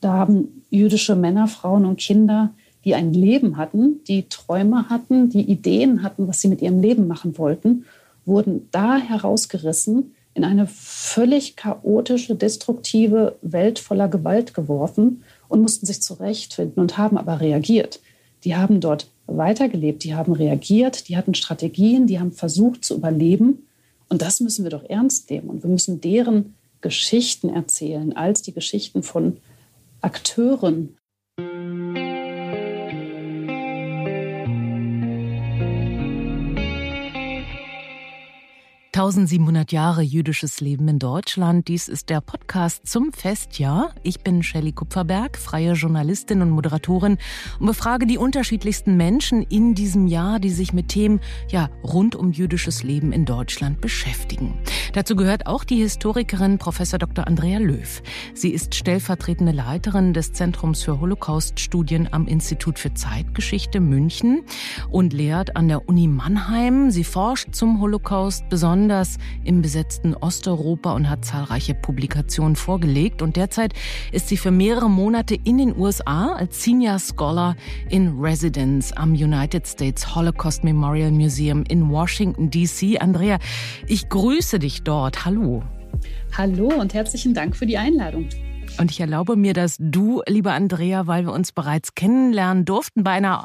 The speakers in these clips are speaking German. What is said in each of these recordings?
Da haben jüdische Männer, Frauen und Kinder, die ein Leben hatten, die Träume hatten, die Ideen hatten, was sie mit ihrem Leben machen wollten, wurden da herausgerissen, in eine völlig chaotische, destruktive Welt voller Gewalt geworfen und mussten sich zurechtfinden und haben aber reagiert. Die haben dort weitergelebt, die haben reagiert, die hatten Strategien, die haben versucht zu überleben. Und das müssen wir doch ernst nehmen. Und wir müssen deren Geschichten erzählen als die Geschichten von Akteuren 1700 Jahre jüdisches Leben in Deutschland. Dies ist der Podcast zum Festjahr. Ich bin Shelley Kupferberg, freie Journalistin und Moderatorin und befrage die unterschiedlichsten Menschen in diesem Jahr, die sich mit Themen ja rund um jüdisches Leben in Deutschland beschäftigen. Dazu gehört auch die Historikerin Prof. Dr. Andrea Löw. Sie ist stellvertretende Leiterin des Zentrums für Holocaust-Studien am Institut für Zeitgeschichte München und lehrt an der Uni Mannheim. Sie forscht zum Holocaust besonders besonders im besetzten Osteuropa und hat zahlreiche Publikationen vorgelegt. Und derzeit ist sie für mehrere Monate in den USA als Senior Scholar in Residence am United States Holocaust Memorial Museum in Washington, D.C. Andrea, ich grüße dich dort. Hallo. Hallo und herzlichen Dank für die Einladung. Und ich erlaube mir, dass du, liebe Andrea, weil wir uns bereits kennenlernen durften bei einer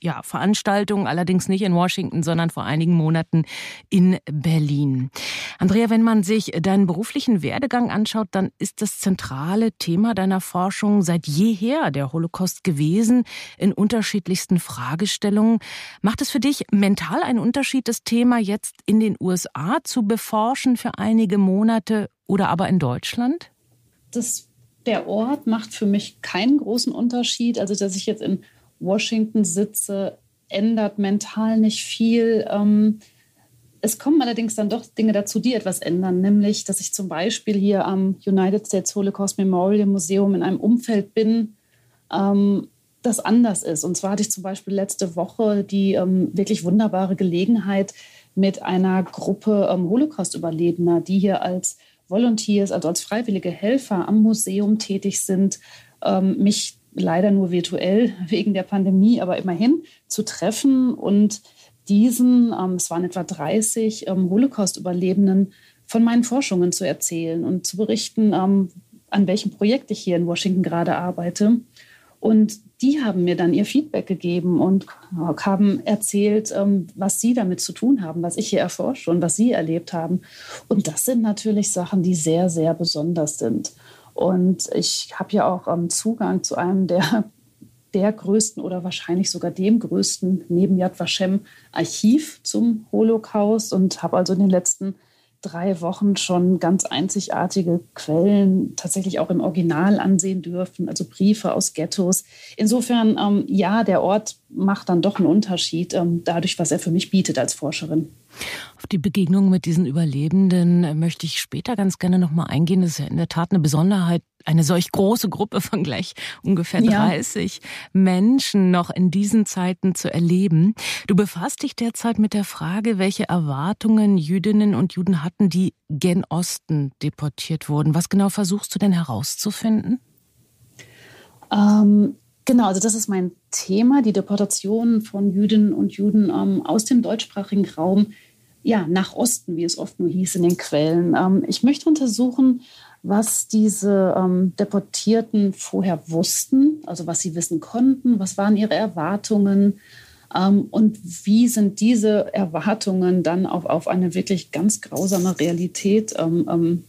ja, Veranstaltung, allerdings nicht in Washington, sondern vor einigen Monaten in Berlin. Andrea, wenn man sich deinen beruflichen Werdegang anschaut, dann ist das zentrale Thema deiner Forschung seit jeher der Holocaust gewesen, in unterschiedlichsten Fragestellungen. Macht es für dich mental einen Unterschied, das Thema jetzt in den USA zu beforschen für einige Monate oder aber in Deutschland? Das, der Ort macht für mich keinen großen Unterschied. Also, dass ich jetzt in Washington sitze, ändert mental nicht viel. Ähm, es kommen allerdings dann doch Dinge dazu, die etwas ändern, nämlich, dass ich zum Beispiel hier am United States Holocaust Memorial Museum in einem Umfeld bin, ähm, das anders ist. Und zwar hatte ich zum Beispiel letzte Woche die ähm, wirklich wunderbare Gelegenheit, mit einer Gruppe Holocaust-Überlebender, die hier als Volunteers, also als freiwillige Helfer am Museum tätig sind, mich leider nur virtuell wegen der Pandemie, aber immerhin zu treffen und diesen, ähm, es waren etwa 30 ähm, Holocaust-Überlebenden, von meinen Forschungen zu erzählen und zu berichten, ähm, an welchem Projekt ich hier in Washington gerade arbeite. Und die haben mir dann ihr Feedback gegeben und haben erzählt, ähm, was sie damit zu tun haben, was ich hier erforsche und was sie erlebt haben. Und das sind natürlich Sachen, die sehr, sehr besonders sind. Und ich habe ja auch ähm, Zugang zu einem der, der größten oder wahrscheinlich sogar dem größten neben Yad Vashem Archiv zum Holocaust und habe also in den letzten drei Wochen schon ganz einzigartige Quellen tatsächlich auch im Original ansehen dürfen, also Briefe aus Ghettos. Insofern, ähm, ja, der Ort macht dann doch einen Unterschied, ähm, dadurch, was er für mich bietet als Forscherin. Auf die Begegnung mit diesen Überlebenden äh, möchte ich später ganz gerne nochmal eingehen. Das ist ja in der Tat eine Besonderheit, eine solch große Gruppe von gleich ungefähr 30 ja. Menschen noch in diesen Zeiten zu erleben. Du befasst dich derzeit mit der Frage, welche Erwartungen Jüdinnen und Juden hatten, die gen Osten deportiert wurden. Was genau versuchst du denn herauszufinden? Ähm, Genau, also das ist mein Thema, die Deportation von Jüdinnen und Juden ähm, aus dem deutschsprachigen Raum ja, nach Osten, wie es oft nur hieß in den Quellen. Ähm, ich möchte untersuchen, was diese ähm, Deportierten vorher wussten, also was sie wissen konnten, was waren ihre Erwartungen ähm, und wie sind diese Erwartungen dann auch auf eine wirklich ganz grausame Realität ähm, ähm,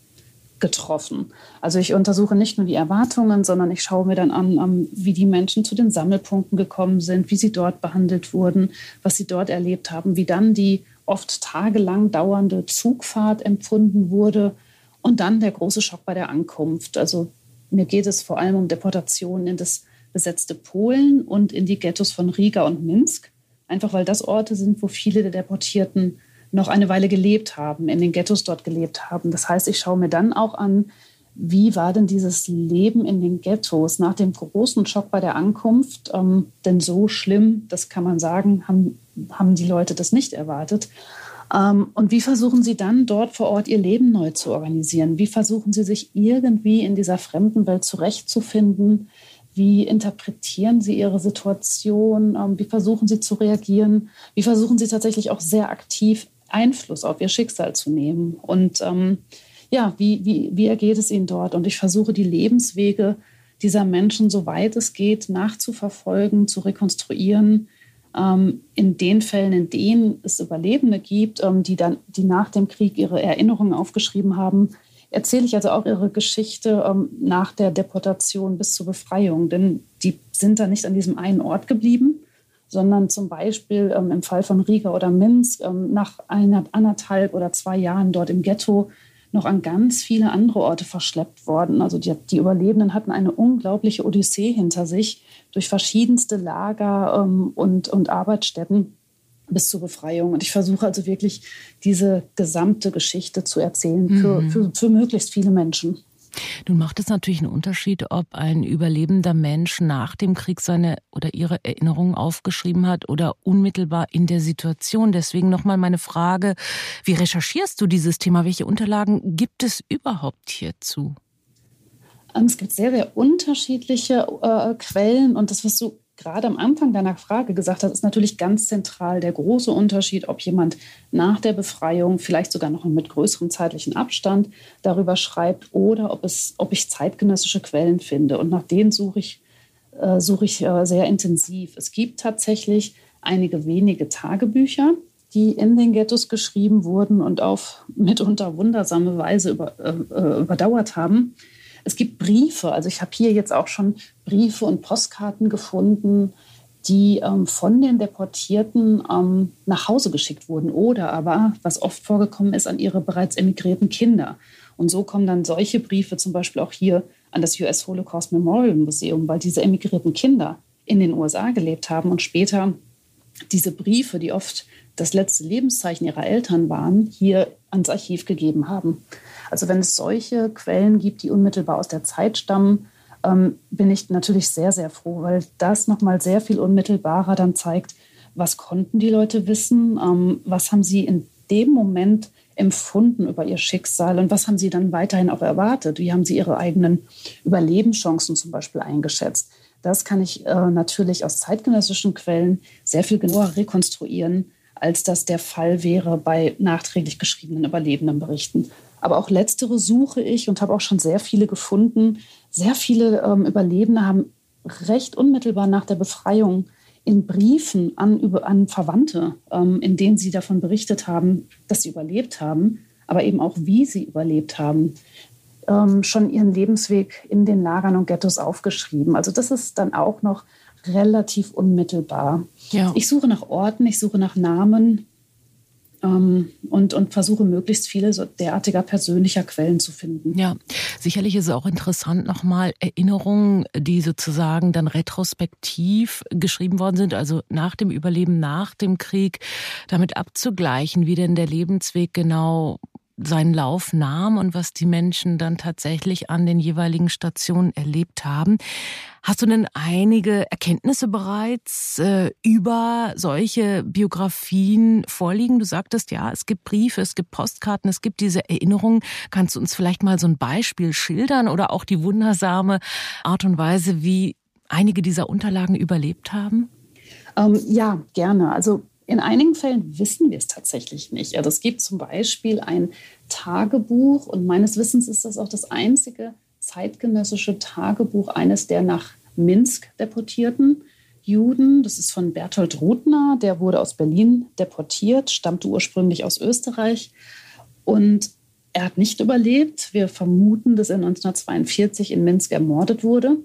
getroffen. Also ich untersuche nicht nur die Erwartungen, sondern ich schaue mir dann an, wie die Menschen zu den Sammelpunkten gekommen sind, wie sie dort behandelt wurden, was sie dort erlebt haben, wie dann die oft tagelang dauernde Zugfahrt empfunden wurde und dann der große Schock bei der Ankunft. Also mir geht es vor allem um Deportationen in das besetzte Polen und in die Ghettos von Riga und Minsk, einfach weil das Orte sind, wo viele der Deportierten noch eine Weile gelebt haben, in den Ghettos dort gelebt haben. Das heißt, ich schaue mir dann auch an, wie war denn dieses Leben in den Ghettos nach dem großen Schock bei der Ankunft? Ähm, denn so schlimm, das kann man sagen, haben, haben die Leute das nicht erwartet. Ähm, und wie versuchen Sie dann dort vor Ort Ihr Leben neu zu organisieren? Wie versuchen Sie sich irgendwie in dieser fremden Welt zurechtzufinden? Wie interpretieren Sie Ihre Situation? Ähm, wie versuchen Sie zu reagieren? Wie versuchen Sie tatsächlich auch sehr aktiv Einfluss auf Ihr Schicksal zu nehmen? Und ähm, ja, wie, wie, wie ergeht es Ihnen dort? Und ich versuche die Lebenswege dieser Menschen, soweit es geht, nachzuverfolgen, zu rekonstruieren, ähm, in den Fällen, in denen es Überlebende gibt, ähm, die dann, die nach dem Krieg ihre Erinnerungen aufgeschrieben haben, erzähle ich also auch ihre Geschichte ähm, nach der Deportation bis zur Befreiung. Denn die sind da nicht an diesem einen Ort geblieben, sondern zum Beispiel ähm, im Fall von Riga oder Minsk ähm, nach einer, anderthalb oder zwei Jahren dort im Ghetto noch an ganz viele andere Orte verschleppt worden. Also die, die Überlebenden hatten eine unglaubliche Odyssee hinter sich durch verschiedenste Lager ähm, und, und Arbeitsstätten bis zur Befreiung. Und ich versuche also wirklich diese gesamte Geschichte zu erzählen für, mhm. für, für möglichst viele Menschen. Nun macht es natürlich einen Unterschied, ob ein überlebender Mensch nach dem Krieg seine oder ihre Erinnerungen aufgeschrieben hat oder unmittelbar in der Situation. Deswegen nochmal meine Frage, wie recherchierst du dieses Thema? Welche Unterlagen gibt es überhaupt hierzu? Ähm, es gibt sehr, sehr unterschiedliche äh, Quellen und das, was du gerade am Anfang deiner Frage gesagt hast, ist natürlich ganz zentral der große Unterschied, ob jemand nach der Befreiung, vielleicht sogar noch mit größerem zeitlichen Abstand, darüber schreibt oder ob, es, ob ich zeitgenössische Quellen finde. Und nach denen suche ich, äh, suche ich äh, sehr intensiv. Es gibt tatsächlich einige wenige Tagebücher, die in den Ghettos geschrieben wurden und auf mitunter wundersame Weise über, äh, äh überdauert haben. Es gibt Briefe, also ich habe hier jetzt auch schon Briefe und Postkarten gefunden, die ähm, von den Deportierten ähm, nach Hause geschickt wurden oder aber, was oft vorgekommen ist, an ihre bereits emigrierten Kinder. Und so kommen dann solche Briefe zum Beispiel auch hier an das US Holocaust Memorial Museum, weil diese emigrierten Kinder in den USA gelebt haben und später diese Briefe, die oft das letzte Lebenszeichen ihrer Eltern waren, hier ans Archiv gegeben haben. Also wenn es solche Quellen gibt, die unmittelbar aus der Zeit stammen, ähm, bin ich natürlich sehr, sehr froh, weil das nochmal sehr viel unmittelbarer dann zeigt, was konnten die Leute wissen, ähm, was haben sie in dem Moment empfunden über ihr Schicksal und was haben sie dann weiterhin auch erwartet, wie haben sie ihre eigenen Überlebenschancen zum Beispiel eingeschätzt. Das kann ich äh, natürlich aus zeitgenössischen Quellen sehr viel genauer rekonstruieren, als das der Fall wäre bei nachträglich geschriebenen Überlebendenberichten. Aber auch letztere suche ich und habe auch schon sehr viele gefunden. Sehr viele ähm, Überlebende haben recht unmittelbar nach der Befreiung in Briefen an, über, an Verwandte, ähm, in denen sie davon berichtet haben, dass sie überlebt haben, aber eben auch, wie sie überlebt haben, ähm, schon ihren Lebensweg in den Lagern und Ghettos aufgeschrieben. Also das ist dann auch noch relativ unmittelbar. Ja. Ich suche nach Orten, ich suche nach Namen, ähm, und, und versuche möglichst viele so derartiger persönlicher Quellen zu finden. Ja, sicherlich ist es auch interessant, nochmal Erinnerungen, die sozusagen dann retrospektiv geschrieben worden sind, also nach dem Überleben, nach dem Krieg, damit abzugleichen, wie denn der Lebensweg genau seinen Lauf nahm und was die Menschen dann tatsächlich an den jeweiligen Stationen erlebt haben. Hast du denn einige Erkenntnisse bereits äh, über solche Biografien vorliegen? Du sagtest ja, es gibt Briefe, es gibt Postkarten, es gibt diese Erinnerungen. Kannst du uns vielleicht mal so ein Beispiel schildern oder auch die wundersame Art und Weise, wie einige dieser Unterlagen überlebt haben? Ähm, ja, gerne. Also in einigen Fällen wissen wir es tatsächlich nicht. Also es gibt zum Beispiel ein Tagebuch und meines Wissens ist das auch das einzige zeitgenössische Tagebuch eines der nach Minsk deportierten Juden. Das ist von Bertolt Rudner, der wurde aus Berlin deportiert, stammte ursprünglich aus Österreich und er hat nicht überlebt. Wir vermuten, dass er 1942 in Minsk ermordet wurde.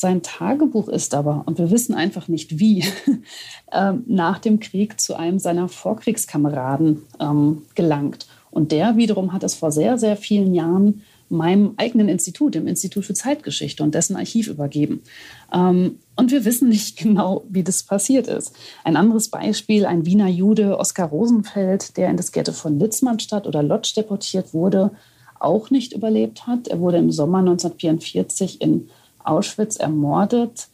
Sein Tagebuch ist aber, und wir wissen einfach nicht wie, ähm, nach dem Krieg zu einem seiner Vorkriegskameraden ähm, gelangt. Und der wiederum hat es vor sehr, sehr vielen Jahren meinem eigenen Institut, dem Institut für Zeitgeschichte und dessen Archiv übergeben. Ähm, und wir wissen nicht genau, wie das passiert ist. Ein anderes Beispiel, ein Wiener Jude, Oskar Rosenfeld, der in das Ghetto von Litzmannstadt oder Lodz deportiert wurde, auch nicht überlebt hat. Er wurde im Sommer 1944 in Auschwitz ermordet.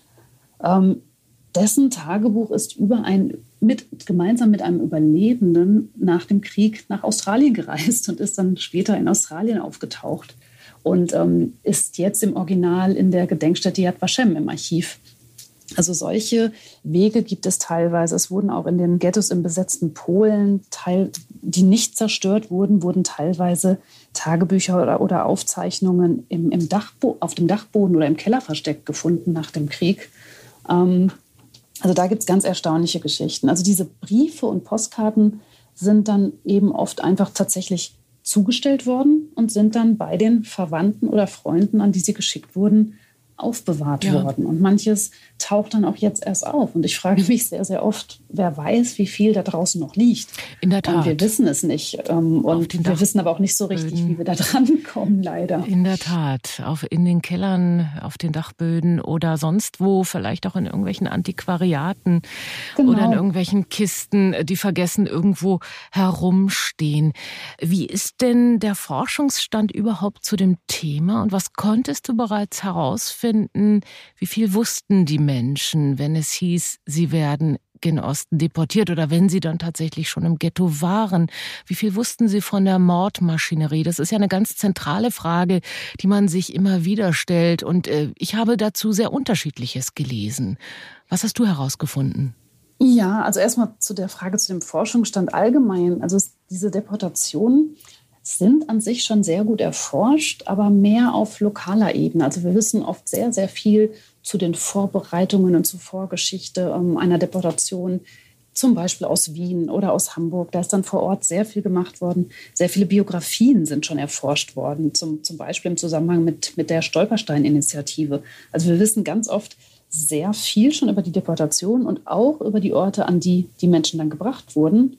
Ähm, dessen Tagebuch ist über ein, mit, gemeinsam mit einem Überlebenden nach dem Krieg nach Australien gereist und ist dann später in Australien aufgetaucht und ähm, ist jetzt im Original in der Gedenkstätte Yad Vashem im Archiv. Also solche Wege gibt es teilweise. Es wurden auch in den Ghettos im besetzten Polen, teil, die nicht zerstört wurden, wurden teilweise Tagebücher oder, oder Aufzeichnungen im, im Dachbo auf dem Dachboden oder im Keller versteckt gefunden nach dem Krieg. Ähm, also da gibt es ganz erstaunliche Geschichten. Also diese Briefe und Postkarten sind dann eben oft einfach tatsächlich zugestellt worden und sind dann bei den Verwandten oder Freunden, an die sie geschickt wurden, aufbewahrt ja. worden. Und manches taucht dann auch jetzt erst auf. Und ich frage mich sehr, sehr oft, wer weiß, wie viel da draußen noch liegt. In der Tat. Und wir wissen es nicht. Ähm, und wir Dach wissen aber auch nicht so richtig, wie wir da dran kommen, leider. In der Tat. Auf, in den Kellern, auf den Dachböden oder sonst wo, vielleicht auch in irgendwelchen Antiquariaten genau. oder in irgendwelchen Kisten, die vergessen irgendwo herumstehen. Wie ist denn der Forschungsstand überhaupt zu dem Thema und was konntest du bereits herausfinden? Wie viel wussten die Menschen, wenn es hieß, sie werden gen Osten deportiert oder wenn sie dann tatsächlich schon im Ghetto waren? Wie viel wussten sie von der Mordmaschinerie? Das ist ja eine ganz zentrale Frage, die man sich immer wieder stellt. Und äh, ich habe dazu sehr unterschiedliches gelesen. Was hast du herausgefunden? Ja, also erstmal zu der Frage zu dem Forschungsstand allgemein. Also diese Deportationen sind an sich schon sehr gut erforscht, aber mehr auf lokaler Ebene. Also wir wissen oft sehr, sehr viel zu den Vorbereitungen und zur Vorgeschichte ähm, einer Deportation, zum Beispiel aus Wien oder aus Hamburg. Da ist dann vor Ort sehr viel gemacht worden. Sehr viele Biografien sind schon erforscht worden, zum, zum Beispiel im Zusammenhang mit, mit der Stolperstein-Initiative. Also wir wissen ganz oft sehr viel schon über die Deportation und auch über die Orte, an die die Menschen dann gebracht wurden.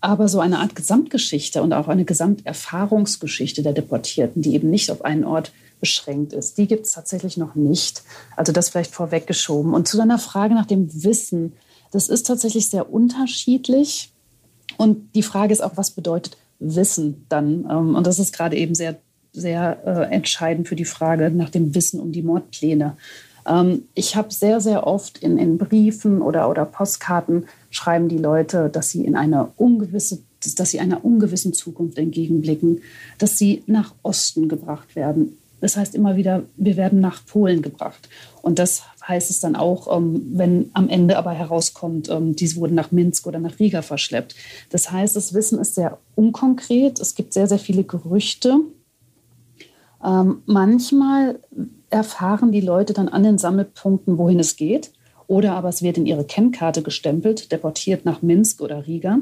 Aber so eine Art Gesamtgeschichte und auch eine Gesamterfahrungsgeschichte der Deportierten, die eben nicht auf einen Ort beschränkt ist. Die gibt es tatsächlich noch nicht. Also das vielleicht vorweggeschoben. Und zu deiner Frage nach dem Wissen, das ist tatsächlich sehr unterschiedlich. Und die Frage ist auch, was bedeutet Wissen dann? Ähm, und das ist gerade eben sehr, sehr äh, entscheidend für die Frage nach dem Wissen um die Mordpläne. Ähm, ich habe sehr, sehr oft in, in Briefen oder, oder Postkarten schreiben die Leute, dass sie in eine ungewisse dass sie einer ungewissen Zukunft entgegenblicken, dass sie nach Osten gebracht werden, das heißt immer wieder, wir werden nach Polen gebracht. Und das heißt es dann auch, ähm, wenn am Ende aber herauskommt, ähm, diese wurden nach Minsk oder nach Riga verschleppt. Das heißt, das Wissen ist sehr unkonkret. Es gibt sehr, sehr viele Gerüchte. Ähm, manchmal erfahren die Leute dann an den Sammelpunkten, wohin es geht. Oder aber es wird in ihre Kennkarte gestempelt, deportiert nach Minsk oder Riga.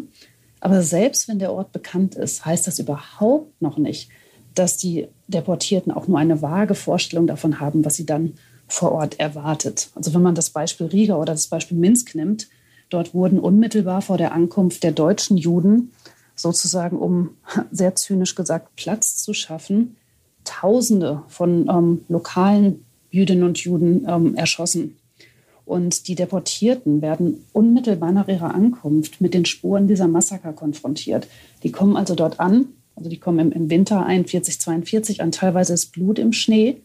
Aber selbst wenn der Ort bekannt ist, heißt das überhaupt noch nicht, dass die Deportierten auch nur eine vage Vorstellung davon haben, was sie dann vor Ort erwartet. Also wenn man das Beispiel Riga oder das Beispiel Minsk nimmt, dort wurden unmittelbar vor der Ankunft der deutschen Juden sozusagen, um sehr zynisch gesagt, Platz zu schaffen, Tausende von ähm, lokalen Jüdinnen und Juden ähm, erschossen. Und die Deportierten werden unmittelbar nach ihrer Ankunft mit den Spuren dieser Massaker konfrontiert. Die kommen also dort an also die kommen im, Winter 41, 42 an, teilweise ist Blut im Schnee.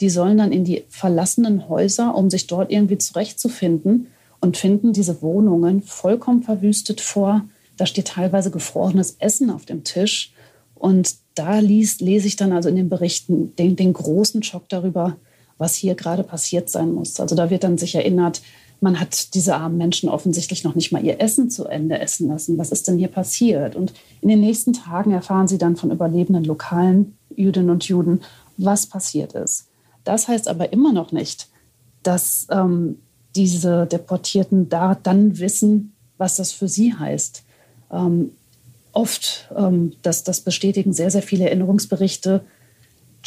Die sollen dann in die verlassenen Häuser, um sich dort irgendwie zurechtzufinden und finden diese Wohnungen vollkommen verwüstet vor. Da steht teilweise gefrorenes Essen auf dem Tisch. Und da liest, lese ich dann also in den Berichten den, den großen Schock darüber, was hier gerade passiert sein muss. Also da wird dann sich erinnert, man hat diese armen Menschen offensichtlich noch nicht mal ihr Essen zu Ende essen lassen. Was ist denn hier passiert? Und in den nächsten Tagen erfahren sie dann von überlebenden lokalen Jüdinnen und Juden, was passiert ist. Das heißt aber immer noch nicht, dass ähm, diese Deportierten da dann wissen, was das für sie heißt. Ähm, oft, ähm, das, das bestätigen sehr, sehr viele Erinnerungsberichte,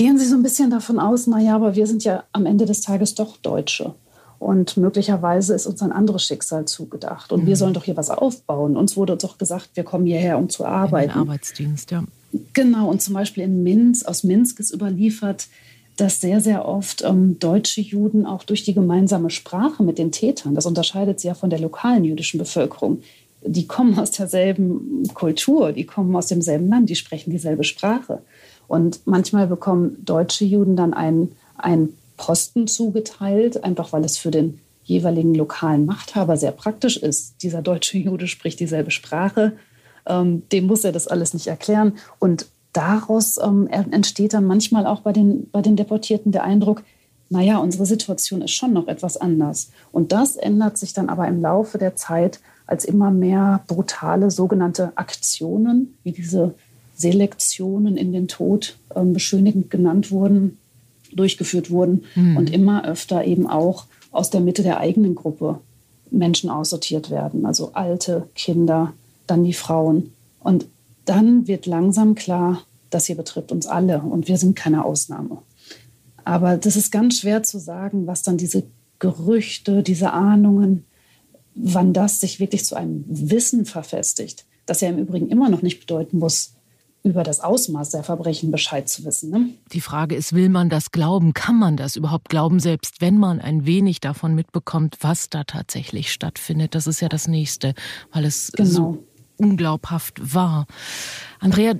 gehen sie so ein bisschen davon aus, naja, aber wir sind ja am Ende des Tages doch Deutsche. Und möglicherweise ist uns ein anderes Schicksal zugedacht. Und mhm. wir sollen doch hier was aufbauen. Uns wurde doch gesagt, wir kommen hierher, um zu arbeiten. In den Arbeitsdienst, ja. Genau. Und zum Beispiel in Minsk, aus Minsk ist überliefert, dass sehr, sehr oft ähm, deutsche Juden auch durch die gemeinsame Sprache mit den Tätern, das unterscheidet sie ja von der lokalen jüdischen Bevölkerung, die kommen aus derselben Kultur, die kommen aus demselben Land, die sprechen dieselbe Sprache. Und manchmal bekommen deutsche Juden dann ein, ein Posten zugeteilt, einfach weil es für den jeweiligen lokalen Machthaber sehr praktisch ist. Dieser deutsche Jude spricht dieselbe Sprache, ähm, dem muss er das alles nicht erklären. Und daraus ähm, entsteht dann manchmal auch bei den, bei den Deportierten der Eindruck, naja, unsere Situation ist schon noch etwas anders. Und das ändert sich dann aber im Laufe der Zeit, als immer mehr brutale sogenannte Aktionen, wie diese Selektionen in den Tod ähm, beschönigend genannt wurden, durchgeführt wurden mhm. und immer öfter eben auch aus der Mitte der eigenen Gruppe Menschen aussortiert werden, also alte Kinder, dann die Frauen. Und dann wird langsam klar, das hier betrifft uns alle und wir sind keine Ausnahme. Aber das ist ganz schwer zu sagen, was dann diese Gerüchte, diese Ahnungen, wann das sich wirklich zu einem Wissen verfestigt, das ja im Übrigen immer noch nicht bedeuten muss, über das Ausmaß der Verbrechen Bescheid zu wissen. Ne? Die Frage ist, will man das glauben? Kann man das überhaupt glauben, selbst wenn man ein wenig davon mitbekommt, was da tatsächlich stattfindet? Das ist ja das Nächste, weil es genau. so unglaubhaft war. Andrea,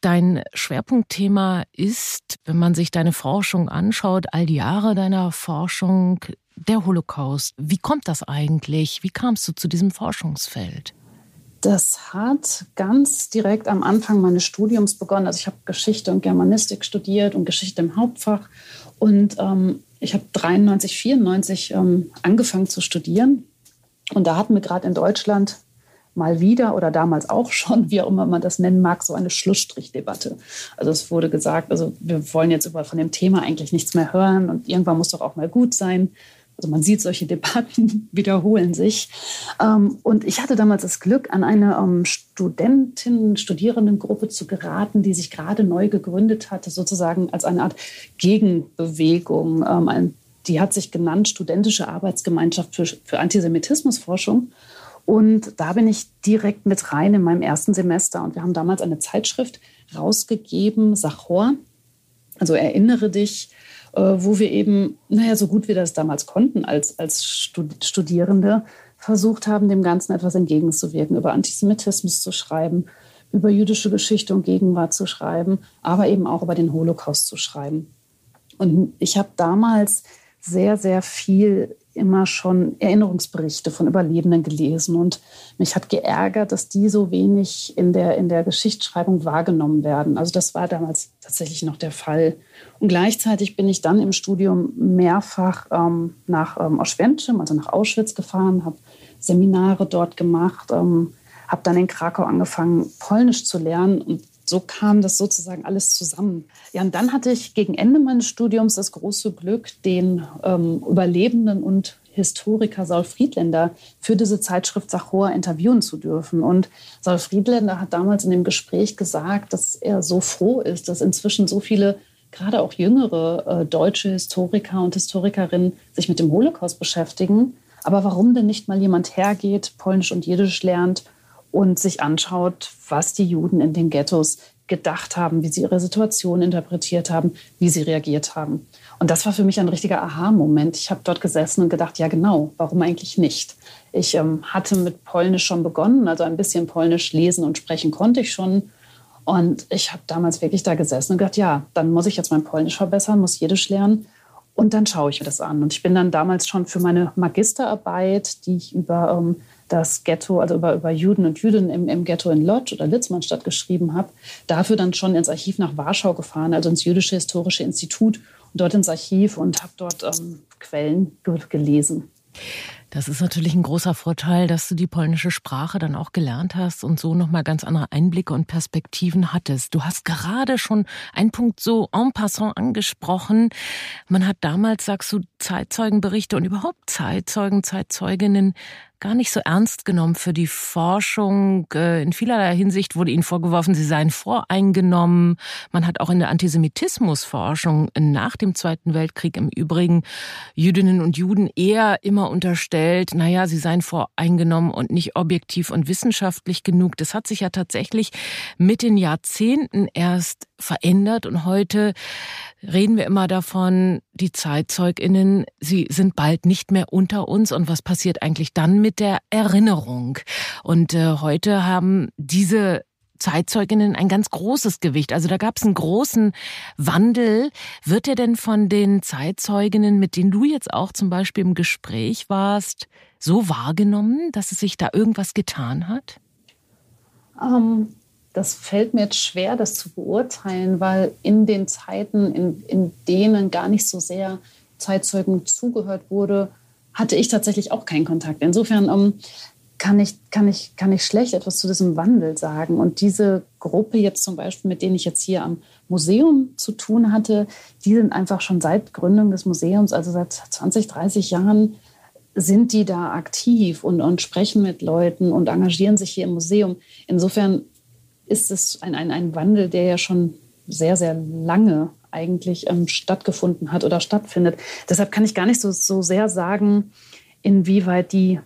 Dein Schwerpunktthema ist, wenn man sich deine Forschung anschaut, all die Jahre deiner Forschung, der Holocaust. Wie kommt das eigentlich? Wie kamst du zu diesem Forschungsfeld? Das hat ganz direkt am Anfang meines Studiums begonnen. Also ich habe Geschichte und Germanistik studiert und Geschichte im Hauptfach. Und ähm, ich habe 93, 94 ähm, angefangen zu studieren. Und da hatten wir gerade in Deutschland mal wieder oder damals auch schon, wie auch immer man das nennen mag, so eine Schlussstrichdebatte. Also es wurde gesagt, also wir wollen jetzt über von dem Thema eigentlich nichts mehr hören und irgendwann muss doch auch mal gut sein. Also man sieht, solche Debatten wiederholen sich. Ähm, und ich hatte damals das Glück, an eine ähm, Studentinnen, Studierendengruppe zu geraten, die sich gerade neu gegründet hatte, sozusagen als eine Art Gegenbewegung. Ähm, die hat sich genannt Studentische Arbeitsgemeinschaft für, Antisemitismusforschung. Und da bin ich direkt mit rein in meinem ersten Semester. Und wir haben damals eine Zeitschrift rausgegeben, Sachor. Also erinnere dich, wo wir eben, naja, so gut wir das damals konnten als, als Studierende, versucht haben, dem Ganzen etwas entgegenzuwirken, über Antisemitismus zu schreiben, über jüdische Geschichte und Gegenwart zu schreiben, aber eben auch über den Holocaust zu schreiben. Und ich habe damals sehr, sehr viel immer schon Erinnerungsberichte von Überlebenden gelesen und mich hat geärgert, dass die so wenig in der, in der Geschichtsschreibung wahrgenommen werden. Also das war damals tatsächlich noch der Fall. Und gleichzeitig bin ich dann im Studium mehrfach ähm, nach ähm, Auschwitz, also nach Auschwitz gefahren, habe Seminare dort gemacht, ähm, habe dann in Krakau angefangen, Polnisch zu lernen und so kam das sozusagen alles zusammen. Ja, und dann hatte ich gegen Ende meines Studiums das große Glück, den ähm, Überlebenden und Historiker Saul Friedländer für diese Zeitschrift Sachor interviewen zu dürfen. Und Saul Friedländer hat damals in dem Gespräch gesagt, dass er so froh ist, dass inzwischen so viele, gerade auch jüngere äh, deutsche Historiker und Historikerinnen sich mit dem Holocaust beschäftigen. Aber warum denn nicht mal jemand hergeht, Polnisch und Jiddisch lernt und sich anschaut, was die Juden in den Ghettos gedacht haben, wie sie ihre Situation interpretiert haben, wie sie reagiert haben. Und das war für mich ein richtiger Aha-Moment. Ich habe dort gesessen und gedacht, ja genau, warum eigentlich nicht? Ich ähm, hatte mit Polnisch schon begonnen, also ein bisschen Polnisch lesen und sprechen konnte ich schon. Und ich habe damals wirklich da gesessen und gedacht, ja, dann muss ich jetzt mein Polnisch verbessern, muss Jiddisch lernen. Und dann schaue ich mir das an. Und ich bin dann damals schon für meine Magisterarbeit, die ich über ähm, das Ghetto, also über, über Juden und Jüdinnen im, im Ghetto in Lodz oder Litzmannstadt geschrieben habe, dafür dann schon ins Archiv nach Warschau gefahren, also ins Jüdische Historische Institut und dort ins Archiv und habe dort ähm, Quellen gelesen. Das ist natürlich ein großer Vorteil, dass du die polnische Sprache dann auch gelernt hast und so nochmal ganz andere Einblicke und Perspektiven hattest. Du hast gerade schon einen Punkt so en passant angesprochen. Man hat damals, sagst du, Zeitzeugenberichte und überhaupt Zeitzeugen, Zeitzeuginnen gar nicht so ernst genommen für die Forschung. Äh, in vielerlei Hinsicht wurde ihnen vorgeworfen, sie seien voreingenommen. Man hat auch in der Antisemitismusforschung nach dem Zweiten Weltkrieg im Übrigen Jüdinnen und Juden eher immer unterstellt, naja, sie seien voreingenommen und nicht objektiv und wissenschaftlich genug. Das hat sich ja tatsächlich mit den Jahrzehnten erst verändert und heute reden wir immer davon, die Zeitzeuginnen, sie sind bald nicht mehr unter uns und was passiert eigentlich dann mit der Erinnerung? Und äh, heute haben diese Zeitzeuginnen ein ganz großes Gewicht. Also da gab es einen großen Wandel. Wird er denn von den Zeitzeuginnen, mit denen du jetzt auch zum Beispiel im Gespräch warst, so wahrgenommen, dass es sich da irgendwas getan hat? Ähm, das fällt mir jetzt schwer, das zu beurteilen, weil in den Zeiten, in, in denen gar nicht so sehr Zeitzeugen zugehört wurde, hatte ich tatsächlich auch keinen Kontakt. Insofern ähm, kann, ich, kann, ich, kann ich schlecht etwas zu diesem Wandel sagen. Und diese Gruppe jetzt zum Beispiel, mit denen ich jetzt hier am Museum zu tun hatte, die sind einfach schon seit Gründung des Museums, also seit 20, 30 Jahren, sind die da aktiv und, und sprechen mit Leuten und engagieren sich hier im Museum. Insofern ist es ein, ein, ein Wandel, der ja schon sehr, sehr lange eigentlich ähm, stattgefunden hat oder stattfindet. Deshalb kann ich gar nicht so, so sehr sagen, inwieweit die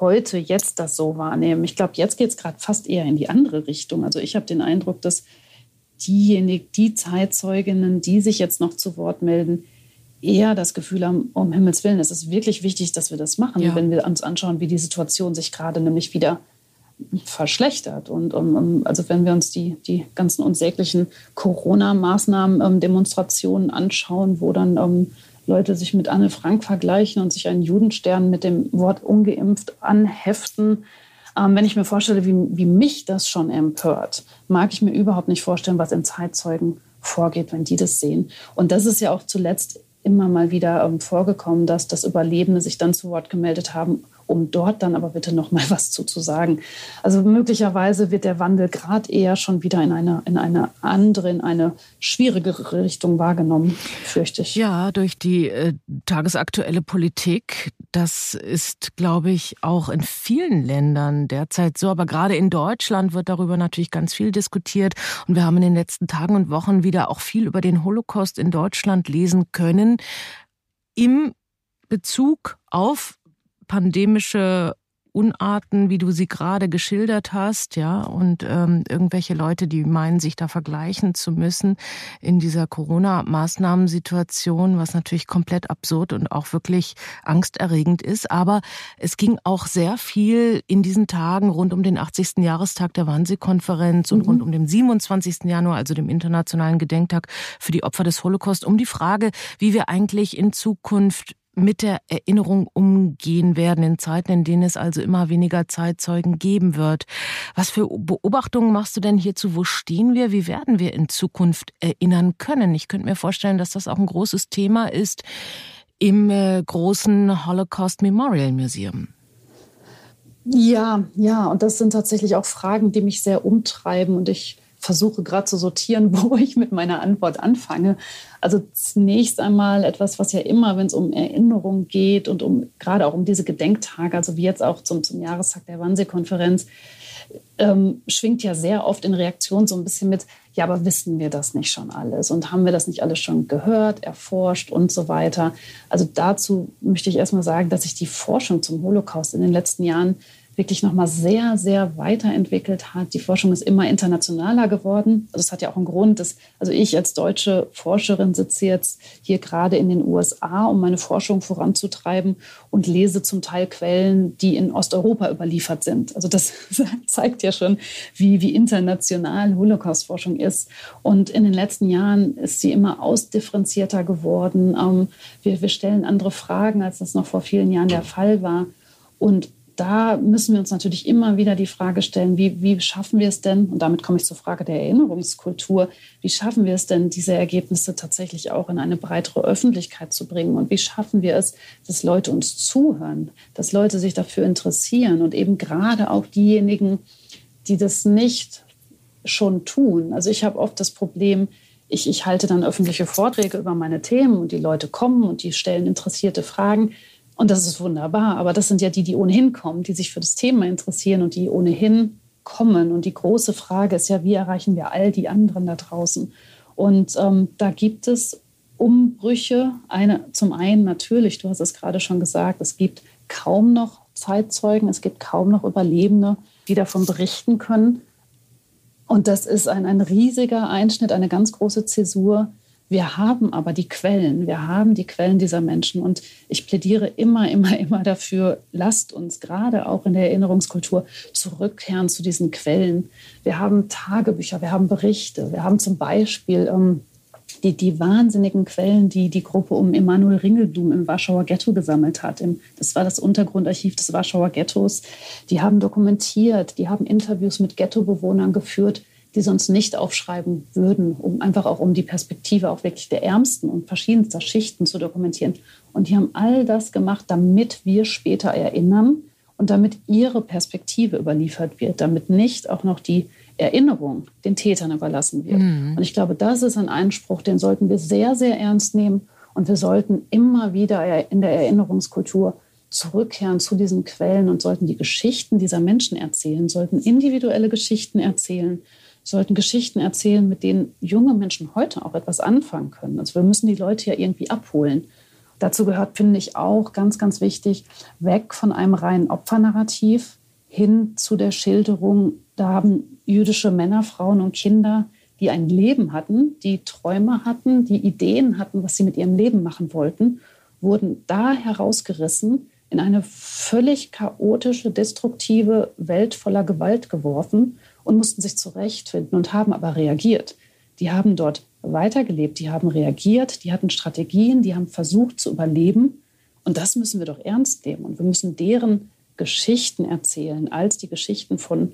heute jetzt das so wahrnehmen. Ich glaube, jetzt geht es gerade fast eher in die andere Richtung. Also ich habe den Eindruck, dass diejenigen, die Zeitzeuginnen, die sich jetzt noch zu Wort melden, eher das Gefühl haben, um Himmels Willen, es ist wirklich wichtig, dass wir das machen, ja. wenn wir uns anschauen, wie die Situation sich gerade nämlich wieder verschlechtert. Und um, also wenn wir uns die, die ganzen unsäglichen Corona-Maßnahmen, ähm, Demonstrationen anschauen, wo dann ähm, Leute sich mit Anne Frank vergleichen und sich einen Judenstern mit dem Wort ungeimpft anheften. Ähm, wenn ich mir vorstelle, wie, wie mich das schon empört, mag ich mir überhaupt nicht vorstellen, was in Zeitzeugen vorgeht, wenn die das sehen. Und das ist ja auch zuletzt immer mal wieder ähm, vorgekommen, dass das Überlebende sich dann zu Wort gemeldet haben um dort dann aber bitte noch mal was zu, zu sagen. Also möglicherweise wird der Wandel gerade eher schon wieder in eine, in eine andere, in eine schwierigere Richtung wahrgenommen, fürchte ich. Ja, durch die äh, tagesaktuelle Politik. Das ist, glaube ich, auch in vielen Ländern derzeit so. Aber gerade in Deutschland wird darüber natürlich ganz viel diskutiert. Und wir haben in den letzten Tagen und Wochen wieder auch viel über den Holocaust in Deutschland lesen können. Im Bezug auf pandemische Unarten, wie du sie gerade geschildert hast, ja, und ähm, irgendwelche Leute, die meinen, sich da vergleichen zu müssen in dieser Corona-Maßnahmensituation, was natürlich komplett absurd und auch wirklich angsterregend ist. Aber es ging auch sehr viel in diesen Tagen rund um den 80. Jahrestag der Wannsee-Konferenz mhm. und rund um den 27. Januar, also dem Internationalen Gedenktag für die Opfer des Holocaust, um die Frage, wie wir eigentlich in Zukunft mit der Erinnerung umgehen werden in Zeiten, in denen es also immer weniger Zeitzeugen geben wird. Was für Beobachtungen machst du denn hierzu? Wo stehen wir? Wie werden wir in Zukunft erinnern können? Ich könnte mir vorstellen, dass das auch ein großes Thema ist im äh, großen Holocaust Memorial Museum. Ja, ja, und das sind tatsächlich auch Fragen, die mich sehr umtreiben und ich versuche gerade zu sortieren, wo ich mit meiner Antwort anfange. Also zunächst einmal etwas, was ja immer, wenn es um Erinnerung geht und um gerade auch um diese Gedenktage, also wie jetzt auch zum, zum Jahrestag der Wannsee-Konferenz, ähm, schwingt ja sehr oft in Reaktion so ein bisschen mit, ja, aber wissen wir das nicht schon alles und haben wir das nicht alles schon gehört, erforscht und so weiter. Also dazu möchte ich erstmal sagen, dass sich die Forschung zum Holocaust in den letzten Jahren wirklich nochmal sehr, sehr weiterentwickelt hat. Die Forschung ist immer internationaler geworden. Also es hat ja auch einen Grund, dass, also ich als deutsche Forscherin sitze jetzt hier gerade in den USA, um meine Forschung voranzutreiben und lese zum Teil Quellen, die in Osteuropa überliefert sind. Also das zeigt ja schon, wie, wie international Holocaust-Forschung ist. Und in den letzten Jahren ist sie immer ausdifferenzierter geworden. Ähm, wir, wir stellen andere Fragen, als das noch vor vielen Jahren der Fall war. Und da müssen wir uns natürlich immer wieder die Frage stellen, wie, wie schaffen wir es denn, und damit komme ich zur Frage der Erinnerungskultur, wie schaffen wir es denn, diese Ergebnisse tatsächlich auch in eine breitere Öffentlichkeit zu bringen? Und wie schaffen wir es, dass Leute uns zuhören, dass Leute sich dafür interessieren und eben gerade auch diejenigen, die das nicht schon tun. Also ich habe oft das Problem, ich, ich halte dann öffentliche Vorträge über meine Themen und die Leute kommen und die stellen interessierte Fragen. Und das ist wunderbar. Aber das sind ja die, die ohnehin kommen, die sich für das Thema interessieren und die ohnehin kommen. Und die große Frage ist ja, wie erreichen wir all die anderen da draußen? Und ähm, da gibt es Umbrüche. Eine, zum einen natürlich, du hast es gerade schon gesagt, es gibt kaum noch Zeitzeugen, es gibt kaum noch Überlebende, die davon berichten können. Und das ist ein, ein riesiger Einschnitt, eine ganz große Zäsur, Wir haben aber die Quellen, wir haben die Quellen dieser Menschen. Und ich plädiere immer, immer, immer dafür, lasst uns gerade auch in der Erinnerungskultur zurückkehren zu diesen Quellen. Wir haben Tagebücher, wir haben Berichte, wir haben zum Beispiel ähm, die, die wahnsinnigen Quellen, die die Gruppe um Emanuel Ringelblum im Warschauer Ghetto gesammelt hat. Das war das Untergrundarchiv des Warschauer Ghettos. Die haben dokumentiert, die haben Interviews mit Ghettobewohnern geführt die sonst nicht aufschreiben würden, um einfach auch um die Perspektive auch wirklich der Ärmsten und verschiedenster Schichten zu dokumentieren. Und die haben all das gemacht, damit wir später erinnern und damit ihre Perspektive überliefert wird, damit nicht auch noch die Erinnerung den Tätern überlassen wird. Mhm. Und ich glaube, das ist ein Einspruch, den sollten wir sehr, sehr ernst nehmen. Und wir sollten immer wieder in der Erinnerungskultur zurückkehren zu diesen Quellen und sollten die Geschichten dieser Menschen erzählen, sollten individuelle Geschichten erzählen, sollten Geschichten erzählen, mit denen junge Menschen heute auch etwas anfangen können. Also wir müssen die Leute ja irgendwie abholen. Dazu gehört, finde ich, auch ganz, ganz wichtig, weg von einem reinen Opfernarrativ hin zu der Schilderung, da haben jüdische Männer, Frauen und Kinder, die ein Leben hatten, die Träume hatten, die Ideen hatten, was sie mit ihrem Leben machen wollten, wurden da herausgerissen, in eine völlig chaotische, destruktive Welt voller Gewalt geworfen und mussten sich zurechtfinden und haben aber reagiert. Die haben dort weitergelebt, die haben reagiert, die hatten Strategien, die haben versucht zu überleben. Und das müssen wir doch ernst nehmen. Und wir müssen deren Geschichten erzählen, als die Geschichten von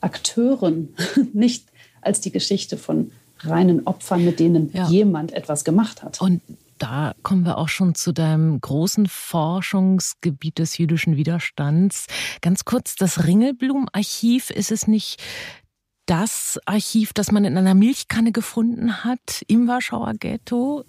Akteuren, nicht als die Geschichte von reinen Opfern, mit denen ja. jemand etwas gemacht hat. Und da kommen wir auch schon zu deinem großen Forschungsgebiet des jüdischen Widerstands. Ganz kurz, das Ringelblum-Archiv, ist es nicht das Archiv, das man in einer Milchkanne gefunden hat im Warschauer Ghetto?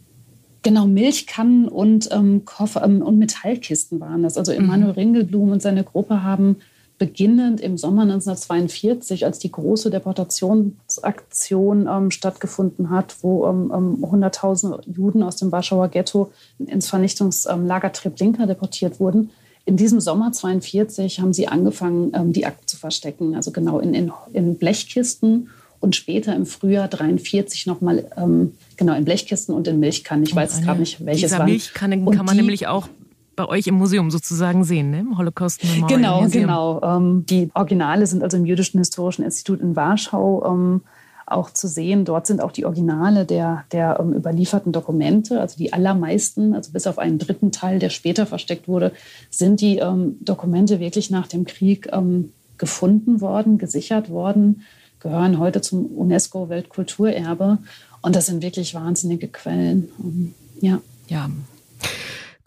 Genau, Milchkannen und, ähm, Koffer, ähm, und Metallkisten waren das. Also Emanuel mhm. Ringelblum und seine Gruppe haben beginnend im Sommer 1942, als die große Deportationsaktion ähm, stattgefunden hat, wo ähm, ähm, hunderttausende Juden aus dem Warschauer Ghetto ins Vernichtungslager Treblinka deportiert wurden. In diesem Sommer 1942 haben sie angefangen, ähm, die Akten zu verstecken, also genau in, in, in Blechkisten und später im Frühjahr 1943 nochmal ähm, genau in Blechkisten und in Milchkannen. Ich weiß gerade nicht, welches war. Milchkannen kann man die, nämlich auch bei euch im Museum sozusagen sehen, ne? im Holocaust Memorial Genau, Museum. genau. Ähm, die Originale sind also im Jüdischen Historischen Institut in Warschau ähm, auch zu sehen. Dort sind auch die Originale der, der ähm, überlieferten Dokumente, also die allermeisten, also bis auf einen dritten Teil, der später versteckt wurde, sind die ähm, Dokumente wirklich nach dem Krieg ähm, gefunden worden, gesichert worden, gehören heute zum UNESCO-Weltkulturerbe. Und das sind wirklich wahnsinnige Quellen. Ähm, ja. Ja.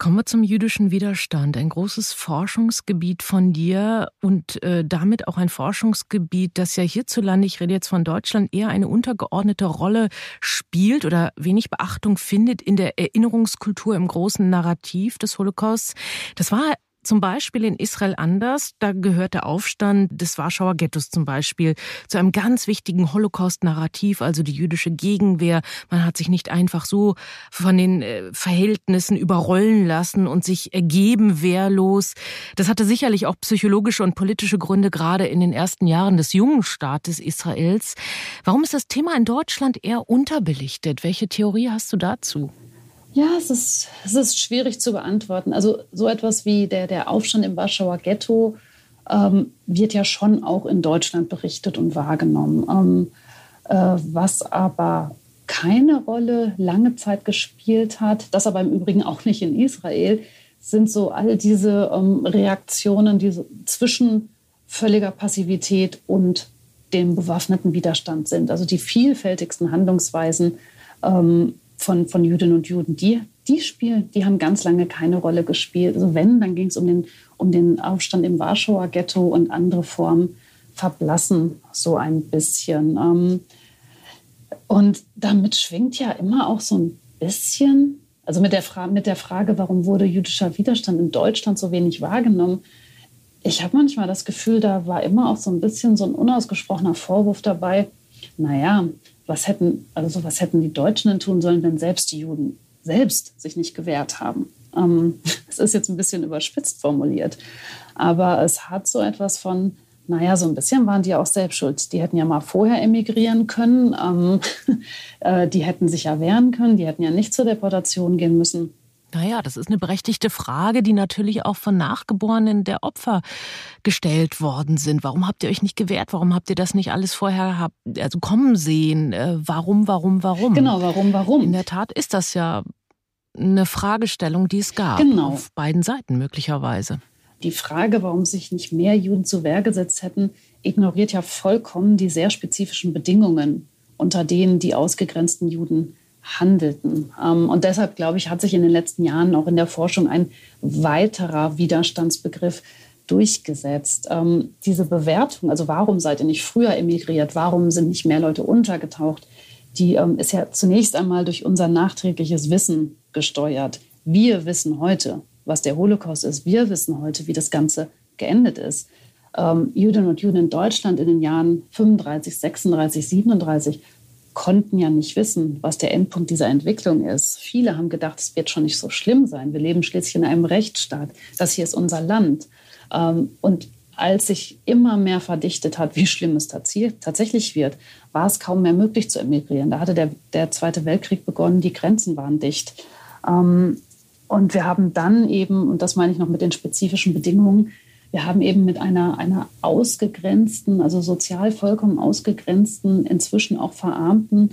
Kommen wir zum jüdischen Widerstand. Ein großes Forschungsgebiet von dir und äh, damit auch ein Forschungsgebiet, das ja hierzulande, ich rede jetzt von Deutschland, eher eine untergeordnete Rolle spielt oder wenig Beachtung findet in der Erinnerungskultur im großen Narrativ des Holocausts. Das war zum Beispiel in Israel anders. Da gehört der Aufstand des Warschauer Ghettos zum Beispiel zu einem ganz wichtigen Holocaust-Narrativ, also die jüdische Gegenwehr. Man hat sich nicht einfach so von den äh, Verhältnissen überrollen lassen und sich ergeben wehrlos. Das hatte sicherlich auch psychologische und politische Gründe, gerade in den ersten Jahren des jungen Staates Israels. Warum ist das Thema in Deutschland eher unterbelichtet? Welche Theorie hast du dazu? Ja, es ist, es ist schwierig zu beantworten. Also so etwas wie der, der Aufstand im Warschauer Ghetto ähm, wird ja schon auch in Deutschland berichtet und wahrgenommen. Ähm, äh, was aber keine Rolle lange Zeit gespielt hat, das aber im Übrigen auch nicht in Israel, sind so all diese ähm, Reaktionen, die so zwischen völliger Passivität und dem bewaffneten Widerstand sind. Also die vielfältigsten Handlungsweisen ähm, von, von Jüdinnen und Juden, die, die spielen, die haben ganz lange keine Rolle gespielt. Also wenn, dann ging es um den, um den Aufstand im Warschauer Ghetto und andere Formen verblassen so ein bisschen. Ähm, und damit schwingt ja immer auch so ein bisschen, also mit der, Fra mit der Frage, warum wurde jüdischer Widerstand in Deutschland so wenig wahrgenommen, ich habe manchmal das Gefühl, da war immer auch so ein bisschen so ein unausgesprochener Vorwurf dabei, naja, was hätten, also was hätten die Deutschen denn tun sollen, wenn selbst die Juden selbst sich nicht gewehrt haben? Ähm, es ist jetzt ein bisschen überspitzt formuliert, aber es hat so etwas von, naja, so ein bisschen waren die auch selbst schuld. Die hätten ja mal vorher emigrieren können, ähm, äh, die hätten sich ja wehren können, die hätten ja nicht zur Deportation gehen müssen. Naja, das ist eine berechtigte Frage, die natürlich auch von Nachgeborenen der Opfer gestellt worden sind. Warum habt ihr euch nicht gewehrt? Warum habt ihr das nicht alles vorher hab, also kommen sehen? Äh, warum, warum, warum? Genau, warum, warum? In der Tat ist das ja eine Fragestellung, die es gab. Genau. Auf beiden Seiten möglicherweise. Die Frage, warum sich nicht mehr Juden zur Wehr gesetzt hätten, ignoriert ja vollkommen die sehr spezifischen Bedingungen, unter denen die ausgegrenzten Juden handelten. Ähm, und deshalb, glaube ich, hat sich in den letzten Jahren auch in der Forschung ein weiterer Widerstandsbegriff durchgesetzt. Ähm, diese Bewertung, also warum seid ihr nicht früher emigriert, warum sind nicht mehr Leute untergetaucht, die ähm, ist ja zunächst einmal durch unser nachträgliches Wissen gesteuert. Wir wissen heute, was der Holocaust ist. Wir wissen heute, wie das Ganze geendet ist. Juden und Juden in Deutschland in den Jahren 35, 36, 37 konnten ja nicht wissen, was der Endpunkt dieser Entwicklung ist. Viele haben gedacht, es wird schon nicht so schlimm sein. Wir leben schließlich in einem Rechtsstaat. Das hier ist unser Land. Ähm, und als sich immer mehr verdichtet hat, wie schlimm es tatsächlich wird, war es kaum mehr möglich zu emigrieren. Da hatte der, der Zweite Weltkrieg begonnen, die Grenzen waren dicht. Ähm, und wir haben dann eben, und das meine ich noch mit den spezifischen Bedingungen, wir haben eben mit einer, einer ausgegrenzten, also sozial vollkommen ausgegrenzten, inzwischen auch verarmten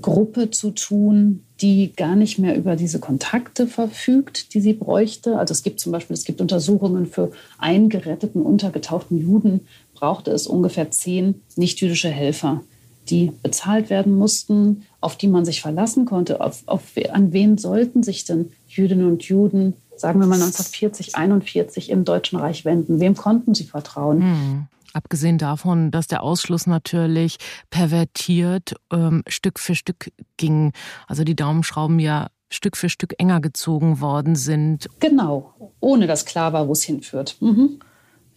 Gruppe zu tun, die gar nicht mehr über diese Kontakte verfügt, die sie bräuchte. Also es gibt zum Beispiel, es gibt Untersuchungen für eingeretteten, untergetauchten Juden, brauchte es ungefähr zehn nichtjüdische Helfer, die bezahlt werden mussten, auf die man sich verlassen konnte. Auf, auf, an wen sollten sich denn Jüdinnen und Juden sagen wir mal 1940, 41 im Deutschen Reich wenden? Wem konnten sie vertrauen? Hm. Abgesehen davon, dass der Ausschluss natürlich pervertiert ähm, Stück für Stück ging. Also die Daumenschrauben ja Stück für Stück enger gezogen worden sind. Genau, ohne dass klar war, wo es hinführt. Mhm.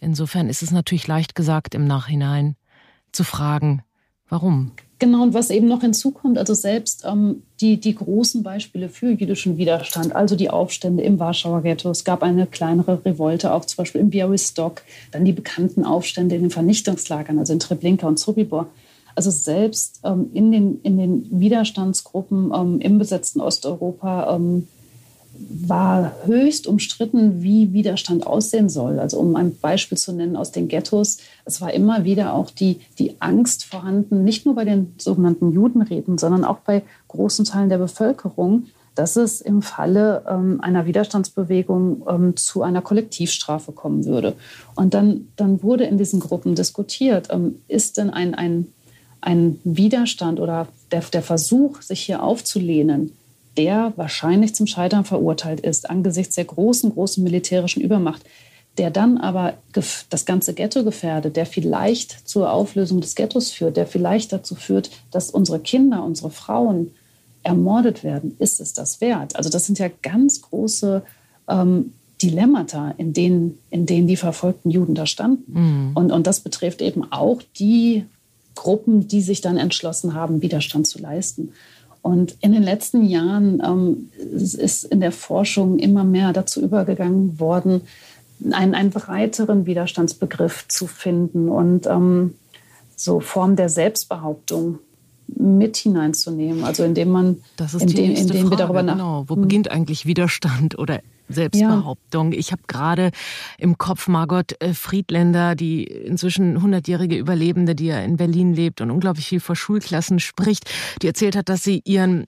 Insofern ist es natürlich leicht gesagt im Nachhinein zu fragen, warum? Genau, und was eben noch hinzukommt, also selbst ähm, die, die großen Beispiele für jüdischen Widerstand, also die Aufstände im Warschauer Ghetto, es gab eine kleinere Revolte, auch zum Beispiel im Białystok, dann die bekannten Aufstände in den Vernichtungslagern, also in Treblinka und Sobibor. Also selbst ähm, in, den, in den Widerstandsgruppen ähm, im besetzten Osteuropa ähm, war höchst umstritten, wie Widerstand aussehen soll. Also um ein Beispiel zu nennen aus den Ghettos, es war immer wieder auch die, die Angst vorhanden, nicht nur bei den sogenannten Judenräten, sondern auch bei großen Teilen der Bevölkerung, dass es im Falle ähm, einer Widerstandsbewegung ähm, zu einer Kollektivstrafe kommen würde. Und dann, dann wurde in diesen Gruppen diskutiert, ähm, ist denn ein, ein, ein Widerstand oder der, der Versuch, sich hier aufzulehnen, der wahrscheinlich zum Scheitern verurteilt ist angesichts der großen, großen militärischen Übermacht, der dann aber das ganze Ghetto gefährdet, der vielleicht zur Auflösung des Ghettos führt, der vielleicht dazu führt, dass unsere Kinder, unsere Frauen ermordet werden, ist es das wert? Also das sind ja ganz große ähm, Dilemmata, in denen, in denen die verfolgten Juden da standen. Mhm. Und, und das betrifft eben auch die Gruppen, die sich dann entschlossen haben, Widerstand zu leisten. Und in den letzten Jahren ähm, ist in der Forschung immer mehr dazu übergegangen worden, einen, einen breiteren Widerstandsbegriff zu finden und ähm, so Form der Selbstbehauptung mit hineinzunehmen. Also indem man, das ist indem, indem Frage, wir darüber nach. Genau. Wo hm. beginnt eigentlich Widerstand oder Selbstbehauptung. Ja. Ich habe gerade im Kopf Margot äh, Friedländer, die inzwischen 100-jährige Überlebende, die ja in Berlin lebt und unglaublich viel vor Schulklassen spricht, die erzählt hat, dass sie ihren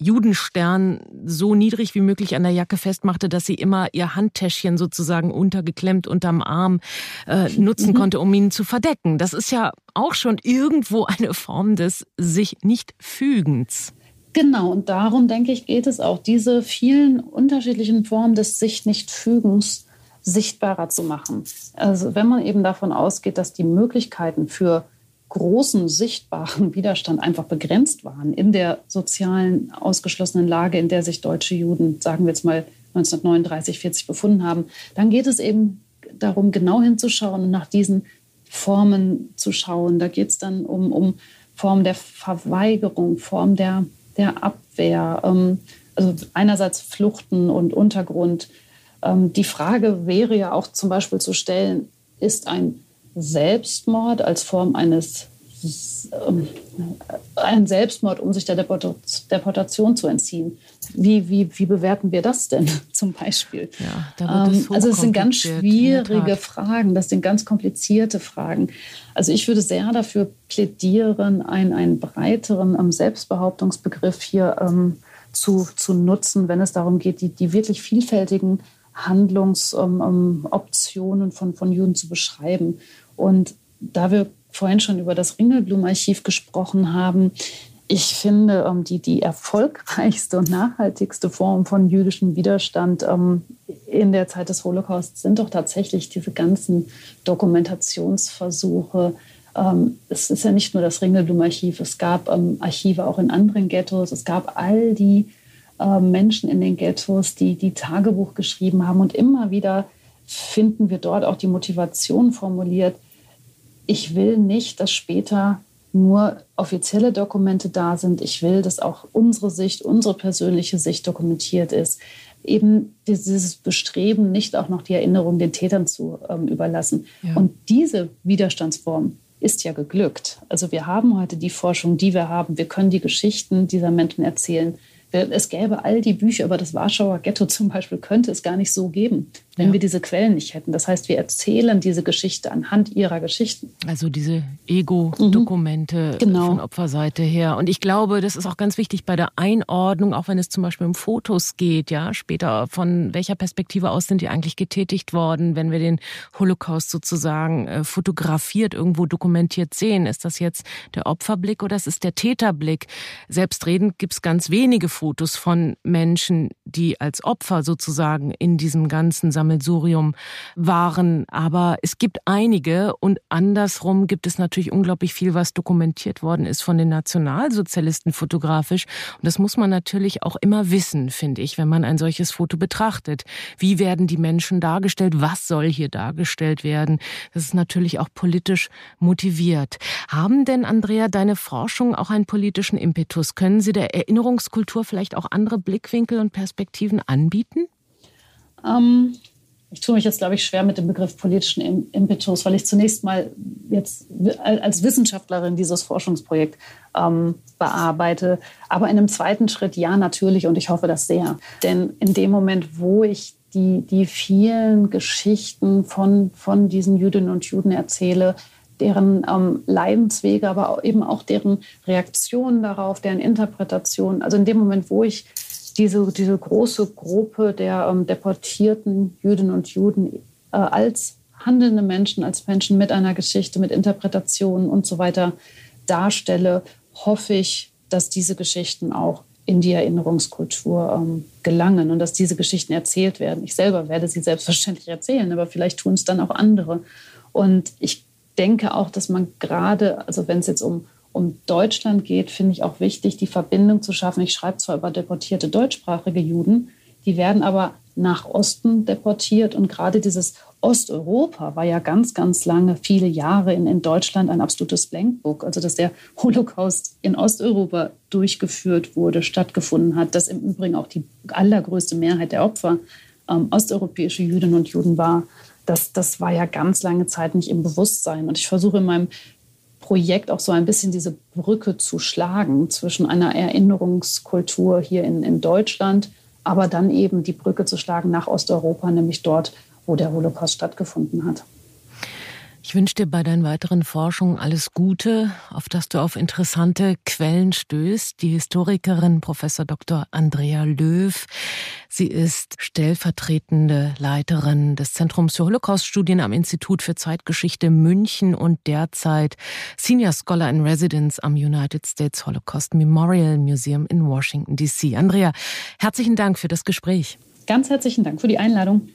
Judenstern so niedrig wie möglich an der Jacke festmachte, dass sie immer ihr Handtäschchen sozusagen untergeklemmt unterm Arm äh, nutzen mhm. konnte, um ihn zu verdecken. Das ist ja auch schon irgendwo eine Form des sich nicht fügens. Genau, und darum denke ich, geht es auch, diese vielen unterschiedlichen Formen des sich nicht fügens sichtbarer zu machen. Also wenn man eben davon ausgeht, dass die Möglichkeiten für großen sichtbaren Widerstand einfach begrenzt waren in der sozialen ausgeschlossenen Lage, in der sich deutsche Juden, sagen wir jetzt mal 1939, 40 befunden haben, dann geht es eben darum, genau hinzuschauen und nach diesen Formen zu schauen. Da geht es dann um, um Formen der Verweigerung, Form der der Abwehr. Ähm, also einerseits Fluchten und Untergrund. Ähm, die Frage wäre ja auch zum Beispiel zu stellen, ist ein Selbstmord als Form eines ähm, ein Selbstmord, um sich der Deportation zu entziehen. Wie, wie, wie bewerten wir das denn zum Beispiel? Ja, ähm, also es sind ganz schwierige Fragen, das sind ganz komplizierte Fragen. Also ich würde sehr dafür plädieren, einen, einen breiteren ähm, Selbstbehauptungsbegriff hier ähm, zu, zu nutzen, wenn es darum geht, die, die wirklich vielfältigen Handlungsoptionen von, von Juden zu beschreiben. Und da wir vorhin schon über das Ringelblum-Archiv gesprochen haben, ich finde, ähm, die, die erfolgreichste und nachhaltigste Form von jüdischem Widerstand ähm, in der Zeit des Holocaust sind doch tatsächlich diese ganzen Dokumentationsversuche. Ähm, es ist ja nicht nur das Ringelblum-Archiv, es gab Archive auch in anderen Ghettos, es gab all die Menschen in den Ghettos, die, die Tagebuch geschrieben haben und immer wieder finden wir dort auch die Motivation formuliert, ich will nicht, dass später nur offizielle Dokumente da sind. Ich will, dass auch unsere Sicht, unsere persönliche Sicht dokumentiert ist. Eben dieses Bestreben, nicht auch noch die Erinnerung den Tätern zu ähm, überlassen. Ja. Und diese Widerstandsform ist ja geglückt. Also wir haben heute die Forschung, die wir haben. Wir können die Geschichten dieser Menschen erzählen. Es gäbe all die Bücher über das Warschauer Ghetto zum Beispiel, könnte es gar nicht so geben, wenn ja. wir diese Quellen nicht hätten. Das heißt, wir erzählen diese Geschichte anhand ihrer Geschichten. Also diese Ego-Dokumente mhm. genau. von Opferseite her. Und ich glaube, das ist auch ganz wichtig bei der Einordnung, auch wenn es zum Beispiel um Fotos geht, ja, später von welcher Perspektive aus sind die eigentlich getätigt worden, wenn wir den Holocaust sozusagen äh, fotografiert, irgendwo dokumentiert sehen. Ist das jetzt der Opferblick oder ist es der Täterblick? Selbstredend gibt es ganz wenige Fotos von Menschen, die als Opfer sozusagen in diesem ganzen Sammelsurium waren. Aber es gibt einige und andersrum gibt es natürlich unglaublich viel, was dokumentiert worden ist von den Nationalsozialisten fotografisch. Und das muss man natürlich auch immer wissen, finde ich, wenn man ein solches Foto betrachtet. Wie werden die Menschen dargestellt? Was soll hier dargestellt werden? Das ist natürlich auch politisch motiviert. Haben denn, Andrea, deine Forschung auch einen politischen Impetus? Können Sie der Erinnerungskultur vielleicht auch andere Blickwinkel und Perspektiven anbieten? Ähm, ich tue mich jetzt, glaube ich, schwer mit dem Begriff politischen Impetus, weil ich zunächst mal jetzt als Wissenschaftlerin dieses Forschungsprojekt ähm, bearbeite. Aber in einem zweiten Schritt ja, natürlich, und ich hoffe das sehr. Denn in dem Moment, wo ich die, die vielen Geschichten von, von diesen Jüdinnen und Juden erzähle, deren ähm, Leidenswege, aber eben auch deren Reaktionen darauf, deren Interpretation. Also in dem Moment, wo ich diese, diese große Gruppe der ähm, deportierten Jüdinnen und Juden äh, als handelnde Menschen, als Menschen mit einer Geschichte, mit Interpretationen und so weiter darstelle, hoffe ich, dass diese Geschichten auch in die Erinnerungskultur ähm, gelangen und dass diese Geschichten erzählt werden. Ich selber werde sie selbstverständlich erzählen, aber vielleicht tun es dann auch andere. Und ich denke auch, dass man gerade, also wenn es jetzt um, um Deutschland geht, finde ich auch wichtig, die Verbindung zu schaffen. Ich schreibe zwar über deportierte deutschsprachige Juden, die werden aber nach Osten deportiert und gerade dieses Osteuropa war ja ganz, ganz lange, viele Jahre in, in Deutschland ein absolutes Blankbook. Also dass der Holocaust in Osteuropa durchgeführt wurde, stattgefunden hat, dass im Übrigen auch die allergrößte Mehrheit der Opfer ähm, osteuropäische Jüdinnen und Juden war das, das war ja ganz lange Zeit nicht im Bewusstsein. Und ich versuche in meinem Projekt auch so ein bisschen diese Brücke zu schlagen zwischen einer Erinnerungskultur hier in, in Deutschland, aber dann eben die Brücke zu schlagen nach Osteuropa, nämlich dort, wo der Holocaust stattgefunden hat. Ich wünsche dir bei deinen weiteren Forschungen alles Gute, auf dass du auf interessante Quellen stößt. Die Historikerin Professor Dr. Andrea Löw. Sie ist stellvertretende Leiterin des Zentrums für Holocaust-Studien am Institut für Zeitgeschichte München und derzeit Senior Scholar in Residence am United States Holocaust Memorial Museum in Washington, D.C. Andrea, herzlichen Dank für das Gespräch. Ganz herzlichen Dank für die Einladung.